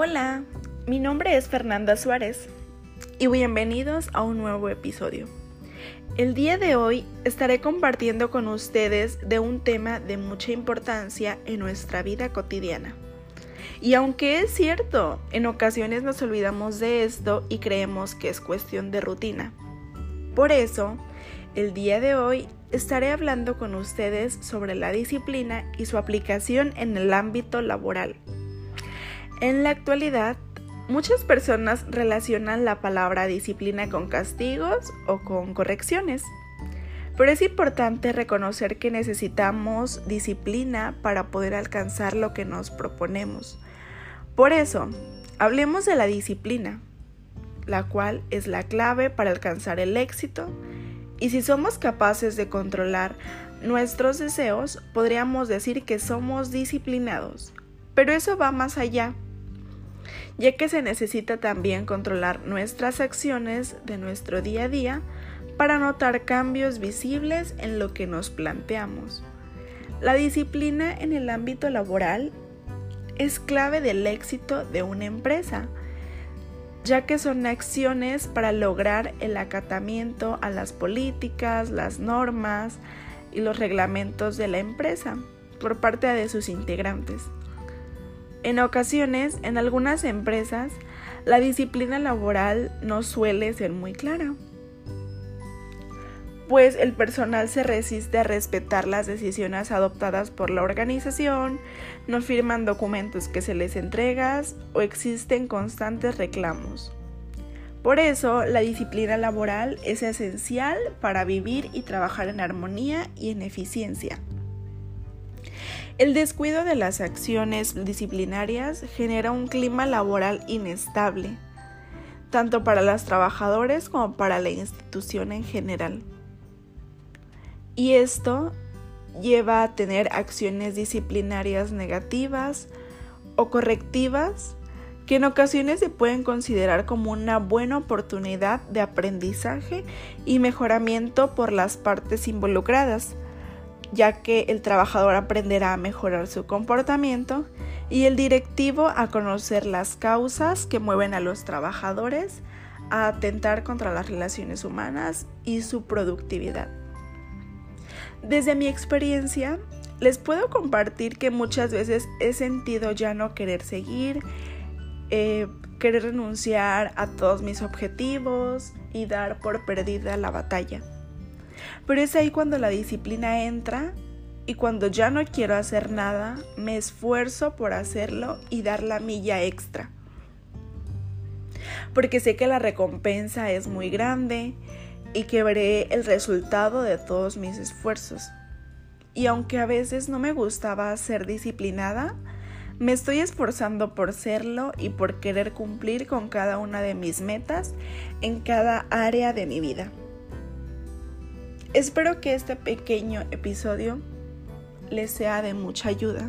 Hola, mi nombre es Fernanda Suárez y bienvenidos a un nuevo episodio. El día de hoy estaré compartiendo con ustedes de un tema de mucha importancia en nuestra vida cotidiana. Y aunque es cierto, en ocasiones nos olvidamos de esto y creemos que es cuestión de rutina. Por eso, el día de hoy estaré hablando con ustedes sobre la disciplina y su aplicación en el ámbito laboral. En la actualidad, muchas personas relacionan la palabra disciplina con castigos o con correcciones. Pero es importante reconocer que necesitamos disciplina para poder alcanzar lo que nos proponemos. Por eso, hablemos de la disciplina, la cual es la clave para alcanzar el éxito y si somos capaces de controlar nuestros deseos, podríamos decir que somos disciplinados. Pero eso va más allá, ya que se necesita también controlar nuestras acciones de nuestro día a día para notar cambios visibles en lo que nos planteamos. La disciplina en el ámbito laboral es clave del éxito de una empresa ya que son acciones para lograr el acatamiento a las políticas, las normas y los reglamentos de la empresa por parte de sus integrantes. En ocasiones, en algunas empresas, la disciplina laboral no suele ser muy clara pues el personal se resiste a respetar las decisiones adoptadas por la organización, no firman documentos que se les entregas o existen constantes reclamos. Por eso, la disciplina laboral es esencial para vivir y trabajar en armonía y en eficiencia. El descuido de las acciones disciplinarias genera un clima laboral inestable, tanto para los trabajadores como para la institución en general. Y esto lleva a tener acciones disciplinarias negativas o correctivas que en ocasiones se pueden considerar como una buena oportunidad de aprendizaje y mejoramiento por las partes involucradas, ya que el trabajador aprenderá a mejorar su comportamiento y el directivo a conocer las causas que mueven a los trabajadores a atentar contra las relaciones humanas y su productividad. Desde mi experiencia, les puedo compartir que muchas veces he sentido ya no querer seguir, eh, querer renunciar a todos mis objetivos y dar por perdida la batalla. Pero es ahí cuando la disciplina entra y cuando ya no quiero hacer nada, me esfuerzo por hacerlo y dar la milla extra. Porque sé que la recompensa es muy grande y que veré el resultado de todos mis esfuerzos. Y aunque a veces no me gustaba ser disciplinada, me estoy esforzando por serlo y por querer cumplir con cada una de mis metas en cada área de mi vida. Espero que este pequeño episodio les sea de mucha ayuda.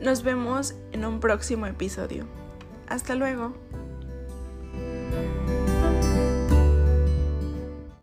Nos vemos en un próximo episodio. Hasta luego.